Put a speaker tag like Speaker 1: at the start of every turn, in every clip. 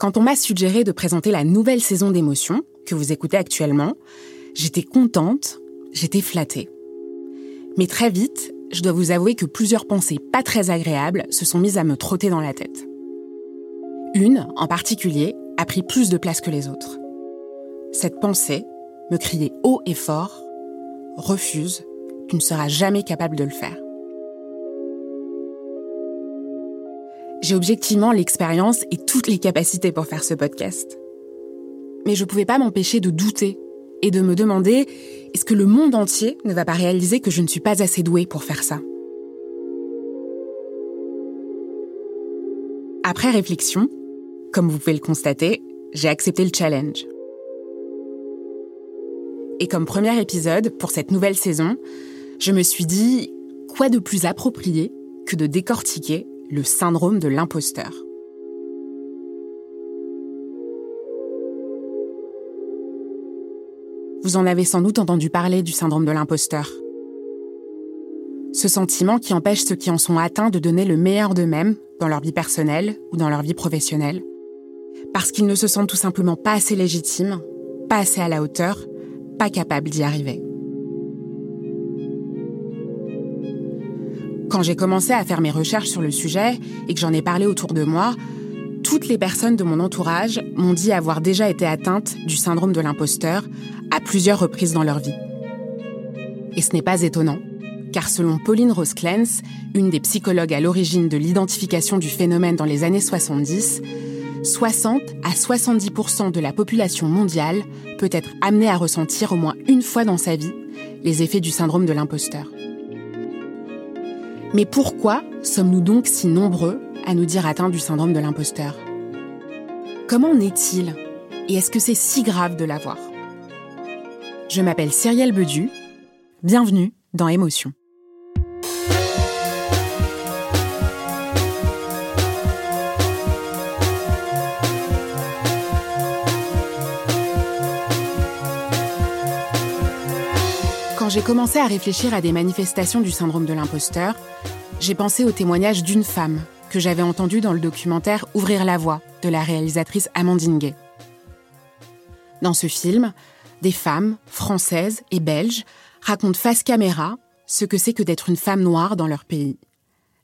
Speaker 1: Quand on m'a suggéré de présenter la nouvelle saison d'émotions que vous écoutez actuellement, j'étais contente, j'étais flattée. Mais très vite, je dois vous avouer que plusieurs pensées pas très agréables se sont mises à me trotter dans la tête. Une, en particulier, a pris plus de place que les autres. Cette pensée me criait haut et fort Refuse, tu ne seras jamais capable de le faire. J'ai objectivement l'expérience et toutes les capacités pour faire ce podcast. Mais je ne pouvais pas m'empêcher de douter et de me demander est-ce que le monde entier ne va pas réaliser que je ne suis pas assez douée pour faire ça? Après réflexion, comme vous pouvez le constater, j'ai accepté le challenge. Et comme premier épisode pour cette nouvelle saison, je me suis dit quoi de plus approprié que de décortiquer le syndrome de l'imposteur. Vous en avez sans doute entendu parler du syndrome de l'imposteur. Ce sentiment qui empêche ceux qui en sont atteints de donner le meilleur d'eux-mêmes dans leur vie personnelle ou dans leur vie professionnelle, parce qu'ils ne se sentent tout simplement pas assez légitimes, pas assez à la hauteur, pas capables d'y arriver. Quand j'ai commencé à faire mes recherches sur le sujet et que j'en ai parlé autour de moi, toutes les personnes de mon entourage m'ont dit avoir déjà été atteintes du syndrome de l'imposteur à plusieurs reprises dans leur vie. Et ce n'est pas étonnant, car selon Pauline Rose une des psychologues à l'origine de l'identification du phénomène dans les années 70, 60 à 70% de la population mondiale peut être amenée à ressentir au moins une fois dans sa vie les effets du syndrome de l'imposteur. Mais pourquoi sommes-nous donc si nombreux à nous dire atteints du syndrome de l'imposteur? Comment naît-il Et est-ce que c'est si grave de l'avoir? Je m'appelle Cyrielle Bedu. Bienvenue dans Émotion. Quand j'ai commencé à réfléchir à des manifestations du syndrome de l'imposteur, j'ai pensé au témoignage d'une femme que j'avais entendu dans le documentaire Ouvrir la voie de la réalisatrice Amandine Gay. Dans ce film, des femmes, françaises et belges, racontent face caméra ce que c'est que d'être une femme noire dans leur pays.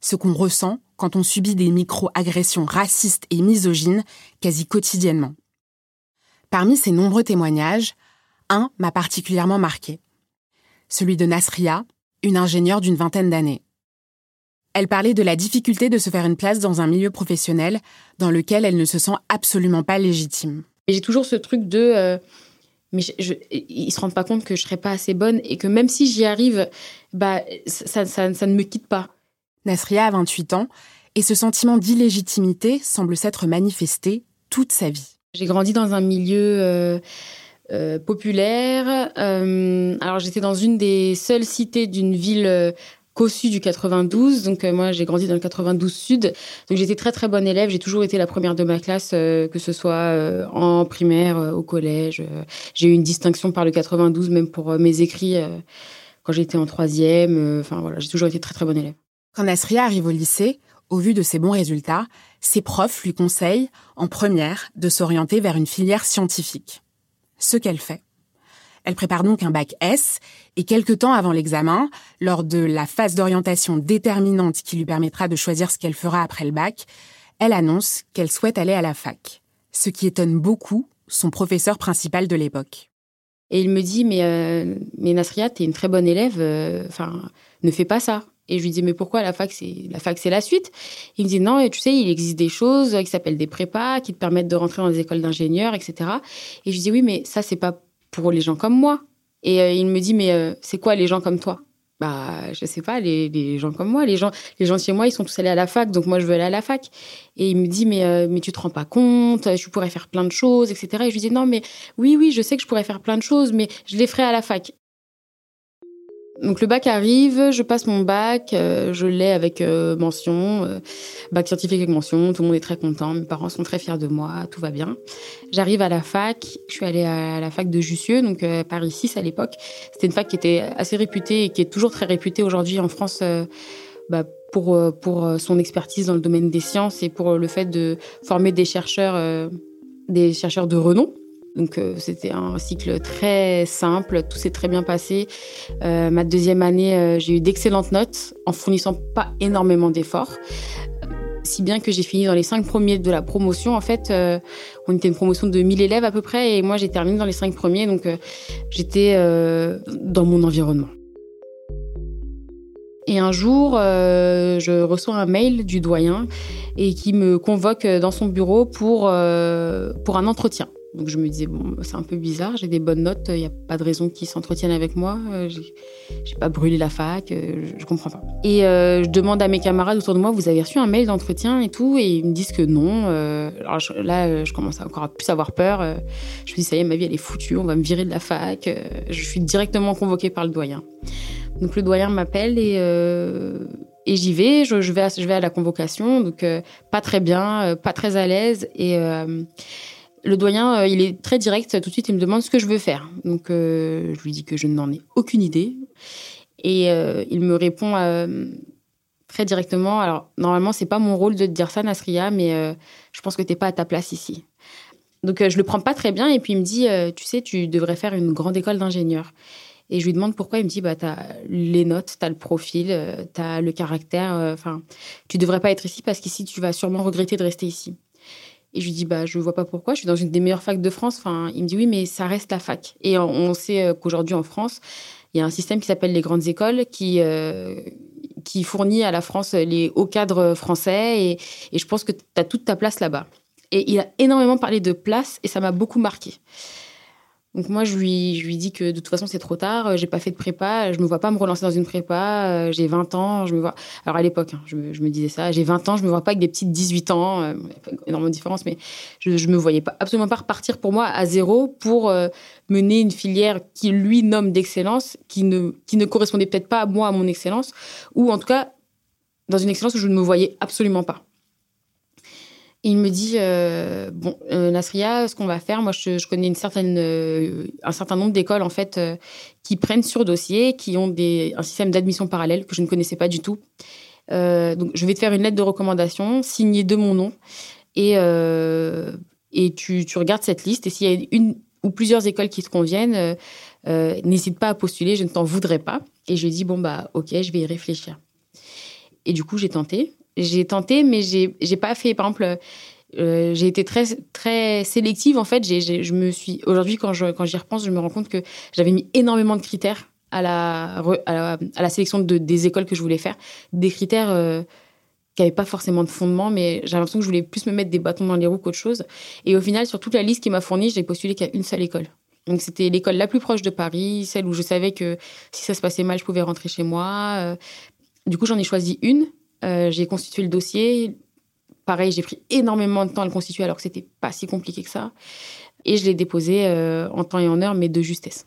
Speaker 1: Ce qu'on ressent quand on subit des micro-agressions racistes et misogynes quasi quotidiennement. Parmi ces nombreux témoignages, un m'a particulièrement marqué celui de Nasria, une ingénieure d'une vingtaine d'années. Elle parlait de la difficulté de se faire une place dans un milieu professionnel dans lequel elle ne se sent absolument pas légitime.
Speaker 2: J'ai toujours ce truc de euh, mais je, ils se rendent pas compte que je serais pas assez bonne et que même si j'y arrive, bah ça, ça, ne me quitte pas.
Speaker 1: Nasria a 28 ans et ce sentiment d'illégitimité semble s'être manifesté toute sa vie.
Speaker 2: J'ai grandi dans un milieu euh, euh, populaire. Euh, alors j'étais dans une des seules cités d'une ville euh, cossu du 92. Donc moi, j'ai grandi dans le 92 Sud. Donc j'étais très très bonne élève. J'ai toujours été la première de ma classe, que ce soit en primaire, au collège. j'ai eu une distinction par le 92, même pour mes écrits quand j'étais en troisième. Enfin voilà, j'ai toujours été très très bonne élève.
Speaker 1: Quand Nasria arrive au lycée, au vu de ses bons résultats, ses profs lui conseillent, en première, de s'orienter vers une filière scientifique ce qu'elle fait. Elle prépare donc un bac S et quelque temps avant l'examen, lors de la phase d'orientation déterminante qui lui permettra de choisir ce qu'elle fera après le bac, elle annonce qu'elle souhaite aller à la fac, ce qui étonne beaucoup son professeur principal de l'époque.
Speaker 2: Et il me dit, mais, euh, mais Nasria, t'es une très bonne élève, euh, enfin, ne fais pas ça. Et je lui dis, mais pourquoi la fac, c'est la fac, c'est la suite? Il me dit, non, et tu sais, il existe des choses qui s'appellent des prépas, qui te permettent de rentrer dans des écoles d'ingénieurs, etc. Et je lui dis, oui, mais ça, c'est pas pour les gens comme moi. Et euh, il me dit, mais c'est quoi les gens comme toi? Bah je sais pas les, les, gens comme moi. Les gens les gens chez moi ils sont tous allés à la fac donc moi je veux aller à la fac. Et il me dit mais euh, mais tu te rends pas compte je pourrais faire plein de choses etc et je lui dis non mais oui oui je sais que je pourrais faire plein de choses mais je les ferai à la fac donc le bac arrive, je passe mon bac, euh, je l'ai avec euh, mention, euh, bac scientifique avec mention, tout le monde est très content, mes parents sont très fiers de moi, tout va bien. J'arrive à la fac, je suis allée à la fac de Jussieu, donc Paris 6 à l'époque. C'était une fac qui était assez réputée et qui est toujours très réputée aujourd'hui en France bah, pour, pour son expertise dans le domaine des sciences et pour le fait de former des chercheurs, des chercheurs de renom. Donc euh, c'était un cycle très simple, tout s'est très bien passé. Euh, ma deuxième année, euh, j'ai eu d'excellentes notes en fournissant pas énormément d'efforts. Si bien que j'ai fini dans les cinq premiers de la promotion. En fait, on était une promotion de 1000 élèves à peu près et moi j'ai terminé dans les cinq premiers. Donc j'étais dans mon environnement. Et un jour, je reçois un mail du doyen et qui me convoque dans son bureau pour, pour un entretien. Donc je me disais, bon, c'est un peu bizarre, j'ai des bonnes notes, il n'y a pas de raison qu'ils s'entretiennent avec moi, euh, j'ai pas brûlé la fac, euh, je, comprends pas. Et euh, je demande à mes camarades autour de moi, vous avez reçu un mail d'entretien et tout, et ils me disent que non. alors là, je commence à encore à plus avoir peur. je me dis, ça y est, ma vie elle est foutue, on va me virer de la fac. je suis directement convoquée par le doyen. Donc le doyen m'appelle et et j'y vais, je, vais à, je vais à la convocation, donc pas très bien, pas très à l'aise et le doyen, euh, il est très direct. Tout de suite, il me demande ce que je veux faire. Donc, euh, je lui dis que je n'en ai aucune idée. Et euh, il me répond très directement. Alors, normalement, c'est pas mon rôle de te dire ça, Nasria, mais je pense que tu n'es pas à ta place ici. Donc, je le prends pas très bien. Et puis, il me dit, tu sais, tu devrais faire une grande école d'ingénieur. Et je lui demande pourquoi. Il me dit, bah, tu as les notes, tu as le profil, tu as le caractère. Enfin, tu devrais pas être ici parce qu'ici, tu vas sûrement regretter de rester ici. Et je lui dis, bah, je vois pas pourquoi, je suis dans une des meilleures facs de France. Enfin, il me dit, oui, mais ça reste la fac. Et on sait euh, qu'aujourd'hui, en France, il y a un système qui s'appelle les grandes écoles qui, euh, qui fournit à la France les hauts cadres français. Et, et je pense que tu as toute ta place là-bas. Et il a énormément parlé de place et ça m'a beaucoup marqué. Donc moi, je lui, dis que de toute façon, c'est trop tard. Euh, j'ai pas fait de prépa. Je me vois pas me relancer dans une prépa. Euh, j'ai 20 ans. Je me vois. Alors à l'époque, hein, je, me, disais ça. J'ai 20 ans. Je me vois pas avec des petites 18 ans. Euh, énormément de différence, mais je, je me voyais pas absolument pas repartir pour moi à zéro pour mener une filière qui lui nomme d'excellence, qui ne correspondait peut-être pas à moi à mon excellence, ou en tout cas dans une excellence où je ne me voyais absolument pas il me dit euh, bon euh, Nasria, ce qu'on va faire, moi je, connais une certaine euh, un certain nombre d'écoles en fait qui prennent sur dossier, qui ont des un système d'admission parallèle que je ne connaissais pas du tout. donc je vais te faire une lettre de recommandation signée de mon nom et et tu, tu regardes cette liste et s'il y a une ou plusieurs écoles qui te conviennent, n'hésite pas à postuler, je ne t'en voudrais pas. Et je lui ai bon bah ok, je vais y réfléchir. Et du coup j'ai tenté j'ai tenté, mais j'ai j'ai pas fait. Par exemple, euh, j'ai été très très sélective en fait. J'ai, je me suis aujourd'hui quand je quand j'y repense, je me rends compte que j'avais mis énormément de critères à la à la, sélection de, des écoles que je voulais faire, des critères euh, qui n'avaient pas forcément de fondement, mais j'avais l'impression que je voulais plus me mettre des bâtons dans les roues qu'autre chose. Et au final, sur toute la liste qui m'a fournie, j'ai postulé qu'à une seule école. Donc c'était l'école la plus proche de Paris, celle où je savais que si ça se passait mal, je pouvais rentrer chez moi. Euh, du coup, j'en ai choisi une euh, j'ai constitué le dossier. Pareil, j'ai pris énormément de temps à le constituer alors que c'était pas si compliqué que ça. Et je l'ai déposé euh, en temps et en heure, mais de justesse.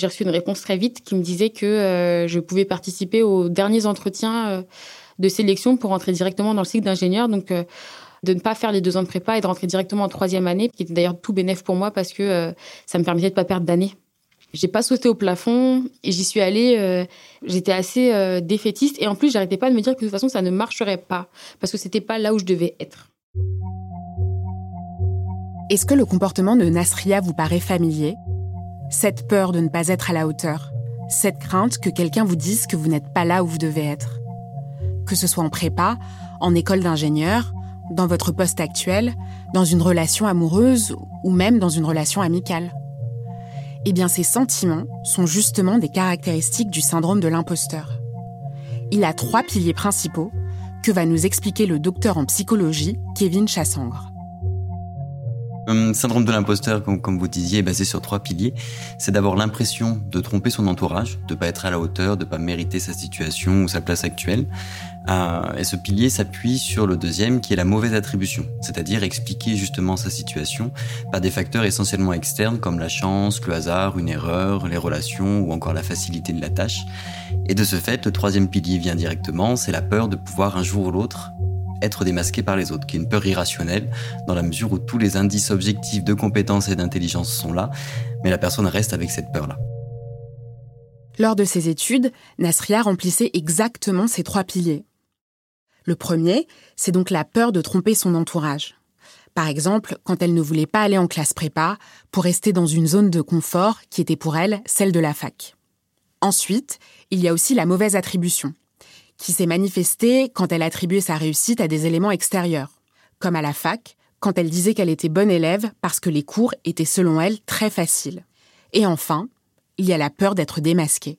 Speaker 2: J'ai reçu une réponse très vite qui me disait que euh, je pouvais participer aux derniers entretiens de sélection pour rentrer directement dans le cycle d'ingénieur. Donc, de ne pas faire les deux ans de prépa et de rentrer directement en troisième année, qui était d'ailleurs tout bénéf pour moi parce que ça me permettait de pas perdre d'année. J'ai pas sauté au plafond et j'y suis allée. Euh, j'étais assez euh, défaitiste et en plus, j'arrêtais pas de me dire que de toute façon, ça ne marcherait pas parce que c'était pas là où je devais être.
Speaker 1: Est-ce que le comportement de Nasria vous paraît familier? Cette peur de ne pas être à la hauteur, cette crainte que quelqu'un vous dise que vous n'êtes pas là où vous devez être. Que ce soit en prépa, en école d'ingénieur, dans votre poste actuel, dans une relation amoureuse ou même dans une relation amicale. Eh bien, ces sentiments sont justement des caractéristiques du syndrome de l'imposteur. Il a trois piliers principaux que va nous expliquer le docteur en psychologie Kevin Chassangre.
Speaker 3: Le syndrome de l'imposteur, comme, vous disiez, est basé sur trois piliers. C'est d'abord l'impression de tromper son entourage, de pas être à la hauteur, de pas mériter sa situation ou sa place actuelle. Euh, et ce pilier s'appuie sur le deuxième, qui est la mauvaise attribution, c'est-à-dire expliquer justement sa situation par des facteurs essentiellement externes comme la chance, le hasard, une erreur, les relations ou encore la facilité de la tâche. Et de ce fait, le troisième pilier vient directement, c'est la peur de pouvoir un jour ou l'autre être démasqué par les autres, qui est une peur irrationnelle, dans la mesure où tous les indices objectifs de compétence et d'intelligence sont là, mais la personne reste avec cette peur-là.
Speaker 1: Lors de ses études, Nasria remplissait exactement ces trois piliers. Le premier, c'est donc la peur de tromper son entourage. Par exemple, quand elle ne voulait pas aller en classe prépa pour rester dans une zone de confort qui était pour elle celle de la fac. Ensuite, il y a aussi la mauvaise attribution qui s'est manifestée quand elle attribuait sa réussite à des éléments extérieurs, comme à la fac, quand elle disait qu'elle était bonne élève parce que les cours étaient selon elle très faciles. Et enfin, il y a la peur d'être démasquée.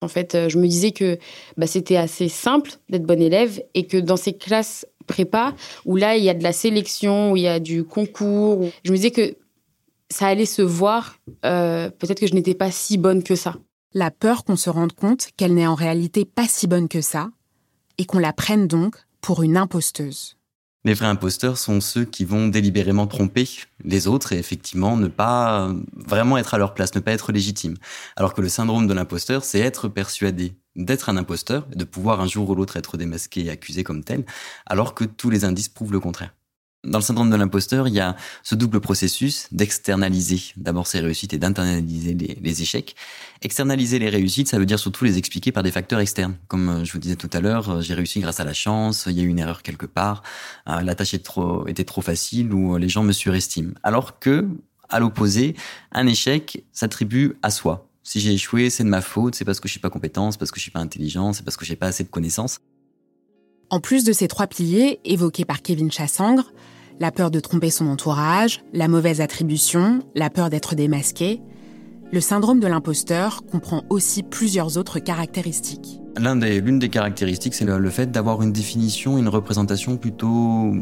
Speaker 2: En fait, euh, je me disais que bah, c'était assez simple d'être bonne élève et que dans ces classes prépa, où là, il y a de la sélection, où il y a du concours, je me disais que ça allait se voir, euh, peut-être que je n'étais pas si bonne que ça.
Speaker 1: La peur qu'on se rende compte qu'elle n'est en réalité pas si bonne que ça, et qu'on la prenne donc pour une imposteuse.
Speaker 3: Les vrais imposteurs sont ceux qui vont délibérément tromper les autres et effectivement ne pas vraiment être à leur place, ne pas être légitime. Alors que le syndrome de l'imposteur, c'est être persuadé d'être un imposteur de pouvoir un jour ou l'autre être démasqué et accusé comme tel, alors que tous les indices prouvent le contraire. Dans le syndrome de l'imposteur, il y a ce double processus d'externaliser d'abord ses réussites et d'internaliser les, échecs. Externaliser les réussites, ça veut dire surtout les expliquer par des facteurs externes. Comme euh, je vous disais tout à l'heure, euh, j'ai réussi grâce à la chance, il y a eu une erreur quelque part, euh, la tâche était trop, facile ou les gens me surestiment. Alors que, à l'opposé, un échec s'attribue à soi. Si j'ai échoué, c'est de ma faute, c'est parce que je suis pas compétent, c'est parce que je suis pas intelligent, c'est parce que j'ai pas assez de connaissances.
Speaker 1: En plus de ces trois piliers évoqués par Kevin Chassangre, la peur de tromper son entourage, la mauvaise attribution, la peur d'être démasqué, le syndrome de l'imposteur comprend aussi plusieurs autres caractéristiques.
Speaker 3: L'une des, caractéristiques, c'est le, fait d'avoir une définition, une représentation plutôt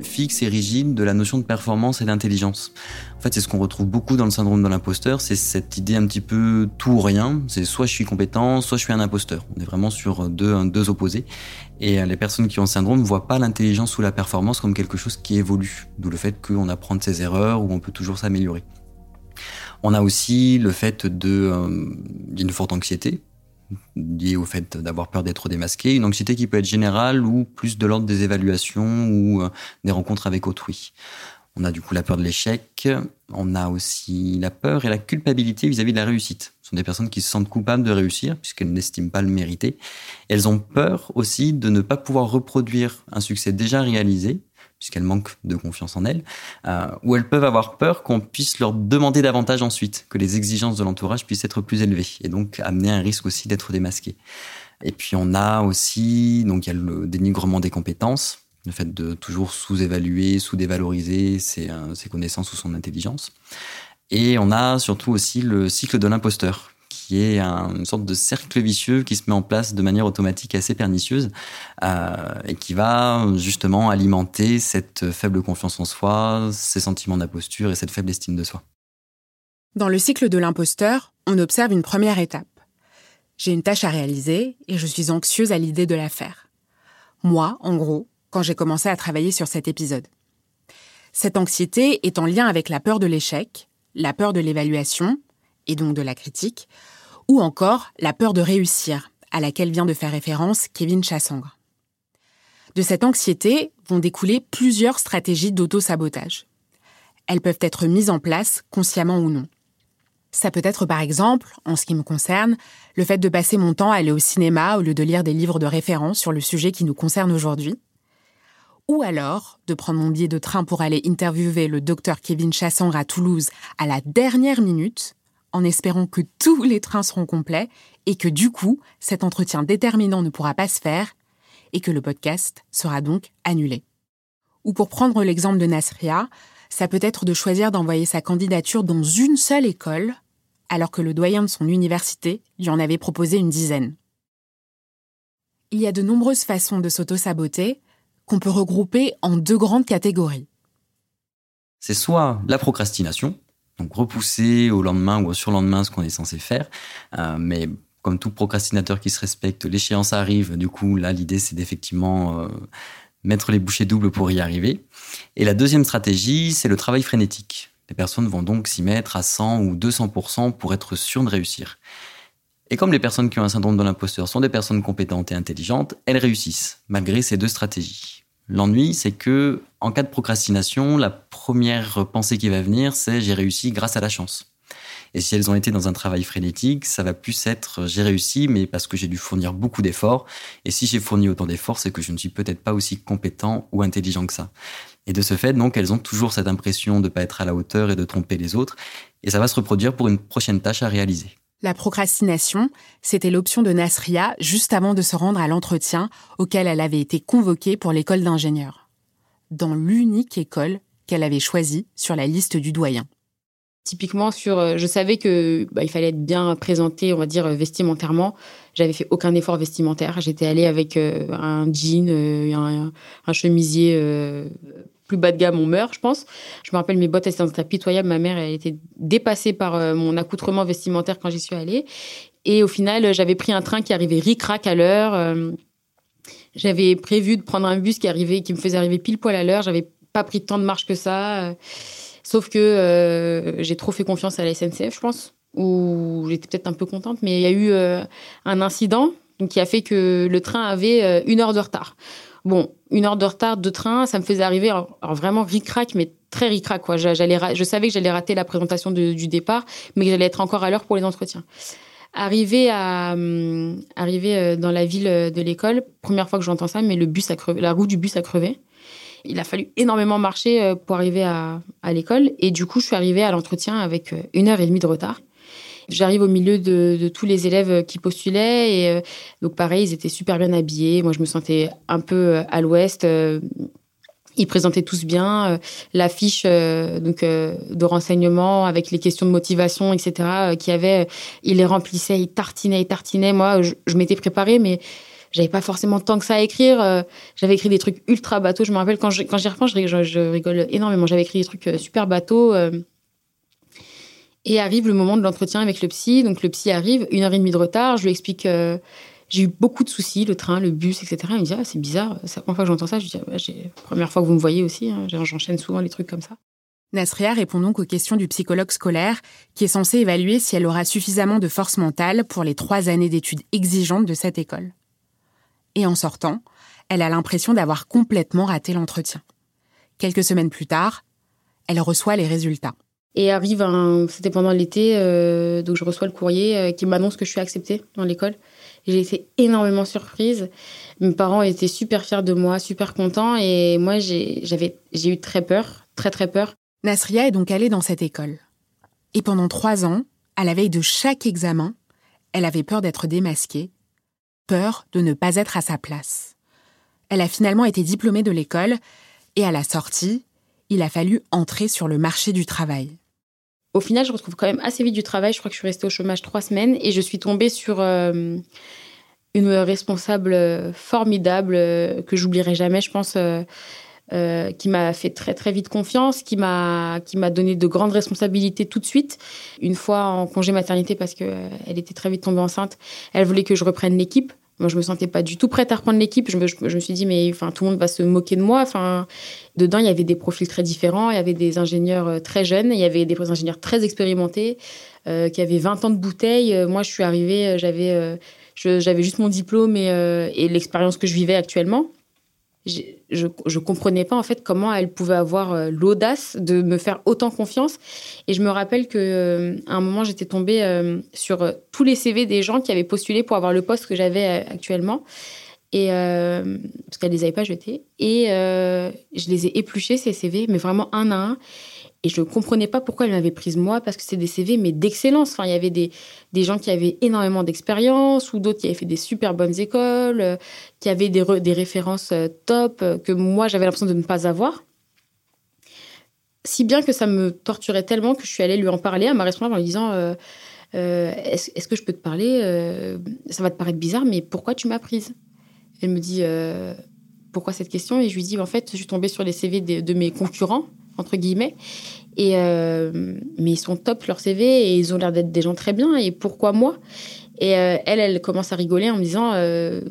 Speaker 3: fixe et rigide de la notion de performance et d'intelligence. En fait, c'est ce qu'on retrouve beaucoup dans le syndrome de l'imposteur, c'est cette idée un petit peu tout ou rien. C'est soit je suis compétent, soit je suis un imposteur. On est vraiment sur deux, deux opposés. Et les personnes qui ont le syndrome ne voient pas l'intelligence ou la performance comme quelque chose qui évolue. D'où le fait qu'on apprend de ses erreurs ou on peut toujours s'améliorer. On a aussi le fait euh, d'une forte anxiété liée au fait d'avoir peur d'être démasqué, une anxiété qui peut être générale ou plus de l'ordre des évaluations ou euh, des rencontres avec autrui. On a du coup la peur de l'échec, on a aussi la peur et la culpabilité vis-à-vis de la réussite. Ce sont des personnes qui se sentent coupables de réussir puisqu'elles n'estiment pas le mériter. elles ont peur aussi de ne pas pouvoir reproduire un succès déjà réalisé puisqu'elles manquent de confiance en elles, euh, ou elles peuvent avoir peur qu'on puisse leur demander davantage ensuite, que les exigences de l'entourage puissent être plus élevées, et donc amener un risque aussi d'être démasqué. Et puis on a aussi, donc il y a le dénigrement des compétences, le fait de toujours sous-évaluer, sous-dévaloriser ses, euh, ses connaissances ou son intelligence. Et on a surtout aussi le cycle de l'imposteur, qui est une sorte de cercle vicieux qui se met en place de manière automatique assez pernicieuse euh, et qui va justement alimenter cette faible confiance en soi, ces sentiments d'imposture et cette faible estime de soi.
Speaker 1: Dans le cycle de l'imposteur, on observe une première étape. J'ai une tâche à réaliser et je suis anxieuse à l'idée de la faire. Moi, en gros, quand j'ai commencé à travailler sur cet épisode. Cette anxiété est en lien avec la peur de l'échec, la peur de l'évaluation, et donc de la critique, ou encore la peur de réussir, à laquelle vient de faire référence Kevin Chassangre. De cette anxiété vont découler plusieurs stratégies d'auto-sabotage. Elles peuvent être mises en place consciemment ou non. Ça peut être par exemple, en ce qui me concerne, le fait de passer mon temps à aller au cinéma au lieu de lire des livres de référence sur le sujet qui nous concerne aujourd'hui. Ou alors de prendre mon billet de train pour aller interviewer le docteur Kevin Chassangre à Toulouse à la dernière minute en espérant que tous les trains seront complets et que du coup, cet entretien déterminant ne pourra pas se faire et que le podcast sera donc annulé. Ou pour prendre l'exemple de Nasria, ça peut être de choisir d'envoyer sa candidature dans une seule école alors que le doyen de son université lui en avait proposé une dizaine. Il y a de nombreuses façons de s'auto-saboter qu'on peut regrouper en deux grandes catégories.
Speaker 3: C'est soit la procrastination, donc repousser au lendemain ou au surlendemain ce qu'on est censé faire, euh, mais comme tout procrastinateur qui se respecte, l'échéance arrive, du coup là l'idée c'est d'effectivement euh, mettre les bouchées doubles pour y arriver. Et la deuxième stratégie, c'est le travail frénétique. Les personnes vont donc s'y mettre à 100 ou 200% pour être sûres de réussir. Et comme les personnes qui ont un syndrome de l'imposteur sont des personnes compétentes et intelligentes, elles réussissent, malgré ces deux stratégies. L'ennui, c'est que, en cas de procrastination, la première pensée qui va venir, c'est j'ai réussi grâce à la chance. Et si elles ont été dans un travail frénétique, ça va plus être j'ai réussi, mais parce que j'ai dû fournir beaucoup d'efforts. Et si j'ai fourni autant d'efforts, c'est que je ne suis peut-être pas aussi compétent ou intelligent que ça. Et de ce fait, donc, elles ont toujours cette impression de ne pas être à la hauteur et de tromper les autres. Et ça va se reproduire pour une prochaine tâche à réaliser.
Speaker 1: La procrastination, c'était l'option de Nasria juste avant de se rendre à l'entretien auquel elle avait été convoquée pour l'école d'ingénieur. Dans l'unique école qu'elle avait choisie sur la liste du doyen.
Speaker 2: Typiquement sur, euh, je savais que bah, il fallait être bien présenté, on va dire vestimentairement. J'avais fait aucun effort vestimentaire. J'étais allée avec euh, un jean, euh, un, un, chemisier plus bas de gamme, on meurt, je pense. Je me rappelle, mes bottes, elles étaient très pitoyables. Ma mère, elle était dépassée par euh, mon accoutrement vestimentaire quand j'y suis allée. Et au final, j'avais pris un train qui arrivait ric-rac à l'heure. Euh, j'avais prévu de prendre un bus qui arrivait, qui me faisait arriver pile poil à l'heure. J'avais pas pris tant de marche que ça. Euh, sauf que j'ai trop fait confiance à la SNCF, je pense. Ou j'étais peut-être un peu contente, mais il y a eu un incident qui a fait que le train avait une heure de retard. Bon, une heure de retard de train, ça me faisait arriver vraiment ric-rac, mais très ric-rac. Je savais que j'allais rater la présentation du départ, mais que j'allais être encore à l'heure pour les entretiens. Arrivé à hum, arriver euh, dans la ville de l'école, première fois que j'entends ça, mais le bus a crevé, la roue du bus a crevé. Il a fallu énormément marcher euh, pour arriver à, à l'école, et du coup, je suis arrivée à l'entretien avec euh, une heure et demie de retard. J'arrive au milieu de, tous les élèves qui postulaient et euh, donc pareil, ils étaient super bien habillés. Moi, je me sentais un peu euh, à l'ouest. Euh, ils présentaient tous bien la fiche donc de renseignement avec les questions de motivation, etc. qui avait, ils les remplissaient, ils tartinaient, ils tartinaient. Moi, je, m'étais préparée, mais j'avais pas forcément tant que ça à écrire. J'avais écrit des trucs ultra bateaux. Je me rappelle quand j'y quand repense, je, rigole énormément. J'avais écrit des trucs super bateaux. Et arrive le moment de l'entretien avec le psy. Donc le psy arrive, une heure et demie de retard. Je lui explique euh, j'ai eu beaucoup de soucis, le train, le bus, etc. Il me dit ah, c'est bizarre, c'est la première fois que j'entends ça. Je lui dis ah, la première fois que vous me voyez aussi. Hein. J'enchaîne souvent les trucs comme ça.
Speaker 1: Nasria répond donc aux questions du psychologue scolaire qui est censé évaluer si elle aura suffisamment de force mentale pour les trois années d'études exigeantes de cette école. Et en sortant, elle a l'impression d'avoir complètement raté l'entretien. Quelques semaines plus tard, elle reçoit les résultats.
Speaker 2: Et arrive un, c'était pendant l'été, euh, donc je reçois le courrier euh, qui m'annonce que je suis acceptée dans l'école. J'ai été énormément surprise. Mes parents étaient super fiers de moi, super contents, et moi j'ai, j'ai eu très peur, très très peur.
Speaker 1: Nasria est donc allée dans cette école. Et pendant trois ans, à la veille de chaque examen, elle avait peur d'être démasquée, peur de ne pas être à sa place. Elle a finalement été diplômée de l'école, et à la sortie, il a fallu entrer sur le marché du travail.
Speaker 2: Au final, je retrouve quand même assez vite du travail. Je crois que je suis restée au chômage trois semaines et je suis tombée sur euh, une responsable formidable euh, que j'oublierai jamais, je pense, euh, qui m'a fait très très vite confiance, qui m'a qui m'a donné de grandes responsabilités tout de suite. Une fois en congé maternité parce que elle était très vite tombée enceinte, elle voulait que je reprenne l'équipe. Moi, je me sentais pas du tout prête à reprendre l'équipe. Je me, je, me, suis dit, mais enfin, tout le monde va se moquer de moi. Enfin, dedans, il y avait des profils très différents. Il y avait des ingénieurs euh, très jeunes. Il y avait des ingénieurs très expérimentés euh, qui avaient 20 ans de bouteille. Euh, moi, je suis arrivée, j'avais, j'avais juste mon diplôme et, et l'expérience que je vivais actuellement je, je comprenais pas en fait comment elle pouvait avoir euh, l'audace de me faire autant confiance. Et je me rappelle que euh, à un moment j'étais tombée euh, sur tous les CV des gens qui avaient postulé pour avoir le poste que j'avais actuellement. Et parce qu'elle les avait pas jetés. Et je les ai épluchés ces CV, mais vraiment un à un. Et je ne comprenais pas pourquoi elle m'avait prise moi, parce que c'est des CV, mais d'excellence. Enfin, il y avait des, des gens qui avaient énormément d'expérience, ou d'autres qui avaient fait des super bonnes écoles, euh, qui avaient des, des références euh, top, euh, que moi, j'avais l'impression de ne pas avoir. Si bien que ça me torturait tellement que je suis allée lui en parler à ma responsable en lui disant est-ce, que je peux te parler Ça va te paraître bizarre, mais pourquoi tu m'as prise? Elle me dit pourquoi cette question? Et je lui dis en fait, je suis tombée sur les CV de, mes concurrents entre guillemets. Et mais ils sont top leur CV et ils ont l'air d'être des gens très bien. Et pourquoi moi? Et euh, elle, elle commence à rigoler en me disant euh,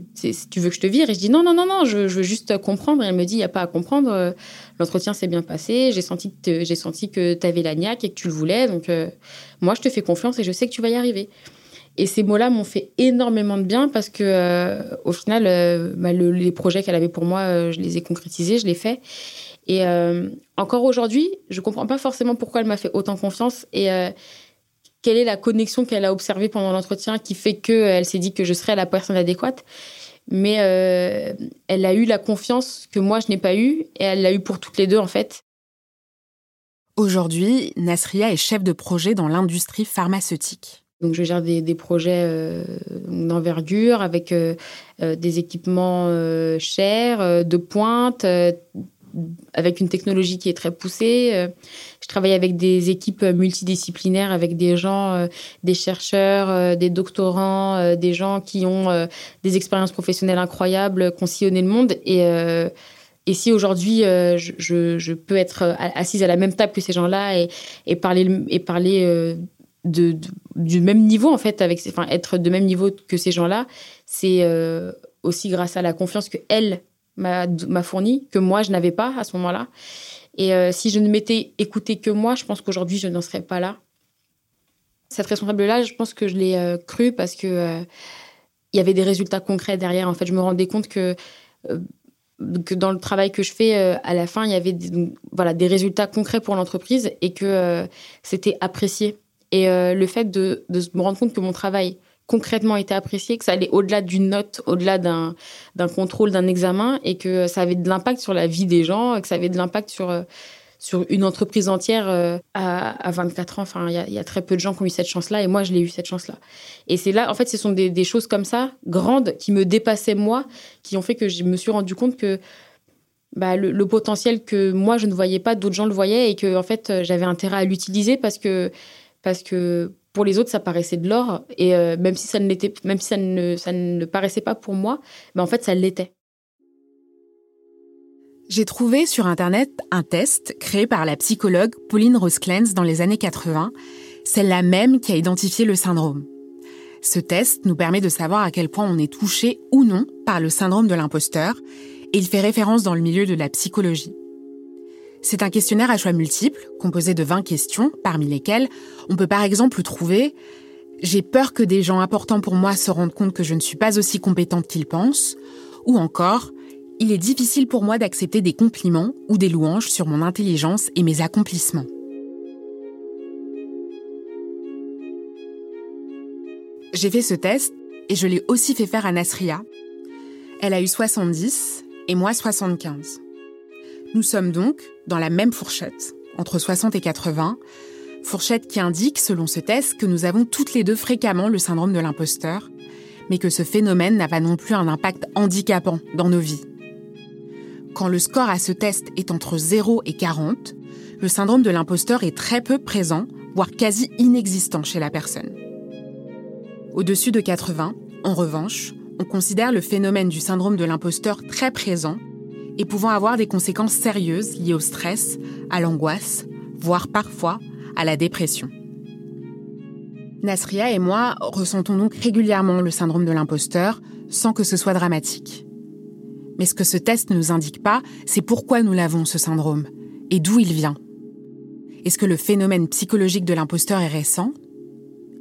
Speaker 2: tu veux que je te vire? Et je dis non, non, non, non, je, veux juste comprendre. Et elle me dit il n'y a pas à comprendre. Euh, l'entretien s'est bien passé. J'ai senti que j'ai senti que tu avais la niaque et que tu le voulais. Donc, moi, je te fais confiance et je sais que tu vas y arriver. Et ces mots-là m'ont fait énormément de bien parce que, au final, bah, les projets qu'elle avait pour moi, je les ai concrétisés, je les fais. Et encore aujourd'hui, je comprends pas forcément pourquoi elle m'a fait autant confiance. Et quelle est la connexion qu'elle a observée pendant l'entretien qui fait qu'elle s'est dit que je serais la personne adéquate. Mais euh, elle a eu la confiance que moi, je n'ai pas eue, et elle l'a eu pour toutes les deux, en fait.
Speaker 1: Aujourd'hui, Nasria est chef de projet dans l'industrie pharmaceutique.
Speaker 2: Donc, je gère des, projets euh, d'envergure avec euh, des équipements chers, de pointe, avec une technologie qui est très poussée. Euh, je travaille avec des équipes multidisciplinaires, avec des gens, euh, des chercheurs, euh, des doctorants, des gens qui ont des expériences professionnelles incroyables, qui ont sillonné le monde. Et, si aujourd'hui je, peux être assise à la même table que ces gens-là et, parler, et parler du même niveau, en fait, avec, enfin, être de même niveau que ces gens-là, c'est aussi grâce à la confiance que elles m'a fourni, que moi, je n'avais pas à ce moment-là. Et euh, si je ne m'étais écouté que moi, je pense qu'aujourd'hui, je n'en serais pas là. Cette responsable-là, je pense que je l'ai euh, cru parce que euh, y avait des résultats concrets derrière. En fait, je me rendais compte que, que dans le travail que je fais, à la fin, il y avait des, voilà, des résultats concrets pour l'entreprise et que c'était apprécié. Et le fait de, de me rendre compte que mon travail concrètement été apprécié, que ça allait au-delà d'une note, au-delà d'un, d'un contrôle, d'un examen, et que ça avait de l'impact sur la vie des gens, que ça avait de l'impact sur, euh, sur une entreprise entière euh, à, à 24 ans. Enfin, il y a, très peu de gens qui ont eu cette chance-là, et moi, je l'ai eu cette chance-là. Et c'est là, en fait, ce sont des, des choses comme ça, grandes, qui me dépassaient moi, qui ont fait que je me suis rendu compte que bah, le, le, potentiel que moi je ne voyais pas, d'autres gens le voyaient et que en fait j'avais intérêt à l'utiliser parce que parce que pour les autres, ça paraissait de l'or. Et euh, même si ça ne paraissait pas pour moi, mais en fait, ça l'était.
Speaker 1: J'ai trouvé sur Internet un test créé par la psychologue Pauline Rosclens dans les années 80, celle-là même qui a identifié le syndrome. Ce test nous permet de savoir à quel point on est touché ou non par le syndrome de l'imposteur, et il fait référence dans le milieu de la psychologie. C'est un questionnaire à choix multiples, composé de 20 questions, parmi lesquelles on peut par exemple trouver J'ai peur que des gens importants pour moi se rendent compte que je ne suis pas aussi compétente qu'ils pensent, ou encore Il est difficile pour moi d'accepter des compliments ou des louanges sur mon intelligence et mes accomplissements. J'ai fait ce test et je l'ai aussi fait faire à Nasria. Elle a eu 70 et moi 75. Nous sommes donc dans la même fourchette, entre 60 et 80, fourchette qui indique, selon ce test, que nous avons toutes les deux fréquemment le syndrome de l'imposteur, mais que ce phénomène n'a pas non plus un impact handicapant dans nos vies. Quand le score à ce test est entre 0 et 40, le syndrome de l'imposteur est très peu présent, voire quasi inexistant chez la personne. Au-dessus de 80, en revanche, on considère le phénomène du syndrome de l'imposteur très présent et pouvant avoir des conséquences sérieuses liées au stress, à l'angoisse, voire parfois à la dépression. Nasria et moi ressentons donc régulièrement le syndrome de l'imposteur sans que ce soit dramatique. Mais ce que ce test ne nous indique pas, c'est pourquoi nous l'avons, ce syndrome, et d'où il vient. Est-ce que le phénomène psychologique de l'imposteur est récent?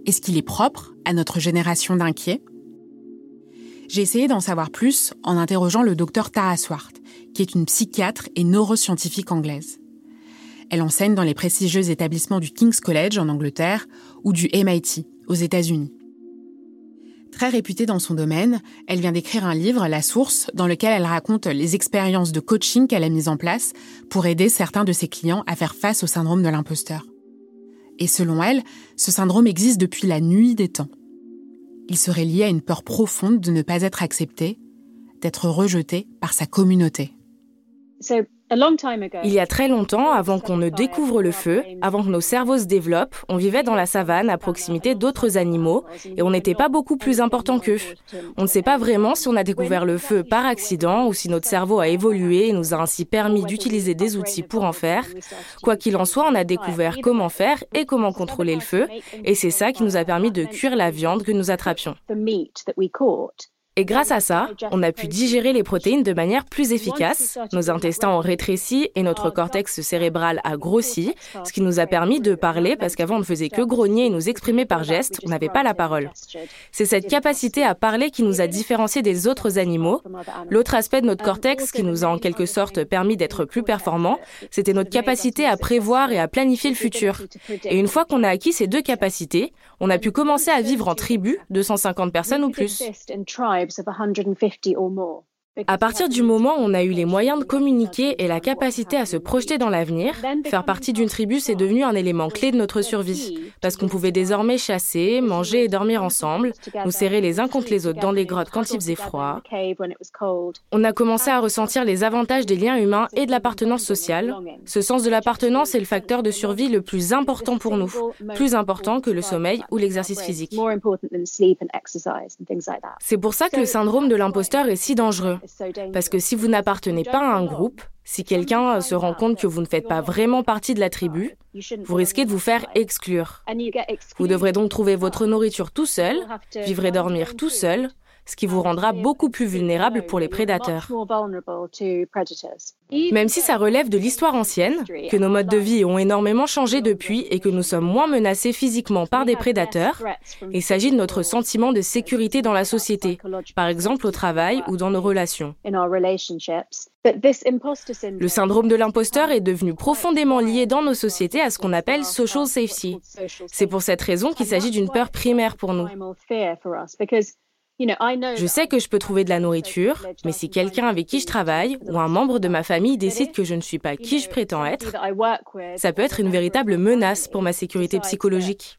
Speaker 1: Est-ce qu'il est propre à notre génération d'inquiets? J'ai essayé d'en savoir plus en interrogeant le docteur Tara Swart, qui est une psychiatre et neuroscientifique anglaise. Elle enseigne dans les prestigieux établissements du King's College en Angleterre ou du MIT aux États-Unis. Très réputée dans son domaine, elle vient d'écrire un livre, La Source, dans lequel elle raconte les expériences de coaching qu'elle a mises en place pour aider certains de ses clients à faire face au syndrome de l'imposteur. Et selon elle, ce syndrome existe depuis la nuit des temps. Il serait lié à une peur profonde de ne pas être accepté, d'être rejeté par sa communauté.
Speaker 4: Il y a très longtemps, avant qu'on ne découvre le feu, avant que nos cerveaux se développent, on vivait dans la savane à proximité d'autres animaux et on n'était pas beaucoup plus important qu'eux. On ne sait pas vraiment si on a découvert le feu par accident ou si notre cerveau a évolué et nous a ainsi permis d'utiliser des outils pour en faire. Quoi qu'il en soit, on a découvert comment faire et comment contrôler le feu et c'est ça qui nous a permis de cuire la viande que nous attrapions. Et grâce à ça, on a pu digérer les protéines de manière plus efficace. Nos intestins ont rétréci et notre cortex cérébral a grossi, ce qui nous a permis de parler parce qu'avant on ne faisait que grogner et nous exprimer par gestes, on n'avait pas la parole. C'est cette capacité à parler qui nous a différenciés des autres animaux. L'autre aspect de notre cortex qui nous a en quelque sorte permis d'être plus performants, c'était notre capacité à prévoir et à planifier le futur. Et une fois qu'on a acquis ces deux capacités, on a pu commencer à vivre en tribu de 150 personnes ou plus. of 150 or more. À partir du moment où on a eu les moyens de communiquer et la capacité à se projeter dans l'avenir, faire partie d'une tribu, c'est devenu un élément clé de notre survie, parce qu'on pouvait désormais chasser, manger et dormir ensemble, nous serrer les uns contre les autres dans les grottes quand il faisait froid. On a commencé à ressentir les avantages des liens humains et de l'appartenance sociale. Ce sens de l'appartenance est le facteur de survie le plus important pour nous, plus important que le sommeil ou l'exercice physique. C'est pour ça que le syndrome de l'imposteur est si dangereux. Parce que si vous n'appartenez pas à un groupe, si quelqu'un se rend compte que vous ne faites pas vraiment partie de la tribu, vous risquez de vous faire exclure. Vous devrez donc trouver votre nourriture tout seul, vivre et dormir tout seul, ce qui vous rendra beaucoup plus vulnérable pour les prédateurs. Même si ça relève de l'histoire ancienne, que nos modes de vie ont énormément changé depuis et que nous sommes moins menacés physiquement par des prédateurs, il s'agit de notre sentiment de sécurité dans la société, par exemple au travail ou dans nos relations. Le syndrome de l'imposteur est devenu profondément lié dans nos sociétés à ce qu'on appelle social safety. C'est pour cette raison qu'il s'agit d'une peur primaire pour nous. Je sais que je peux trouver de la nourriture, mais si quelqu'un avec qui je travaille ou un membre de ma famille décide que je ne suis pas qui je prétends être, ça peut être une véritable menace pour ma sécurité psychologique.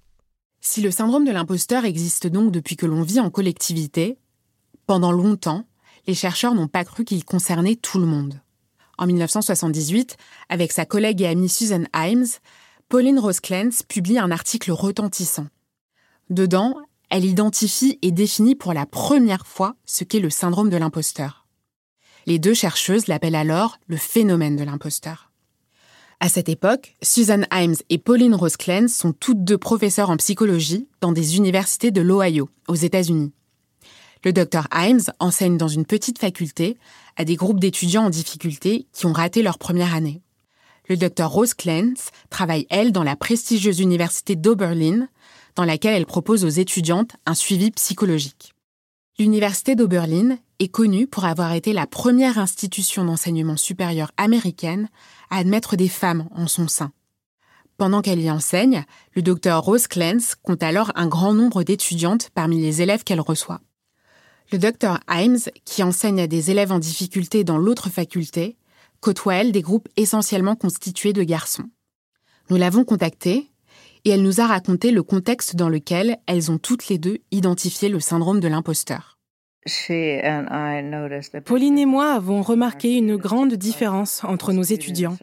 Speaker 1: Si le syndrome de l'imposteur existe donc depuis que l'on vit en collectivité, pendant longtemps, les chercheurs n'ont pas cru qu'il concernait tout le monde. En 1978, avec sa collègue et amie Susan Himes, Pauline Rose Clance publie un article retentissant. Dedans, elle identifie et définit pour la première fois ce qu'est le syndrome de l'imposteur. Les deux chercheuses l'appellent alors le phénomène de l'imposteur. À cette époque, Susan Himes et Pauline Rose Clance sont toutes deux professeurs en psychologie dans des universités de l'Ohio, aux États-Unis. Le docteur Himes enseigne dans une petite faculté à des groupes d'étudiants en difficulté qui ont raté leur première année. Le docteur Rose Clance travaille, elle, dans la prestigieuse université d'Oberlin, dans laquelle elle propose aux étudiantes un suivi psychologique. L'Université d'Oberlin est connue pour avoir été la première institution d'enseignement supérieur américaine à admettre des femmes en son sein. Pendant qu'elle y enseigne, le docteur Rose Clance compte alors un grand nombre d'étudiantes parmi les élèves qu'elle reçoit. Le docteur Himes, qui enseigne à des élèves en difficulté dans l'autre faculté, côtoie elle des groupes essentiellement constitués de garçons. Nous l'avons contactée et elle nous a raconté le contexte dans lequel elles ont toutes les deux identifié le syndrome de l'imposteur.
Speaker 5: Pauline et moi avons remarqué une grande différence entre nos étudiants.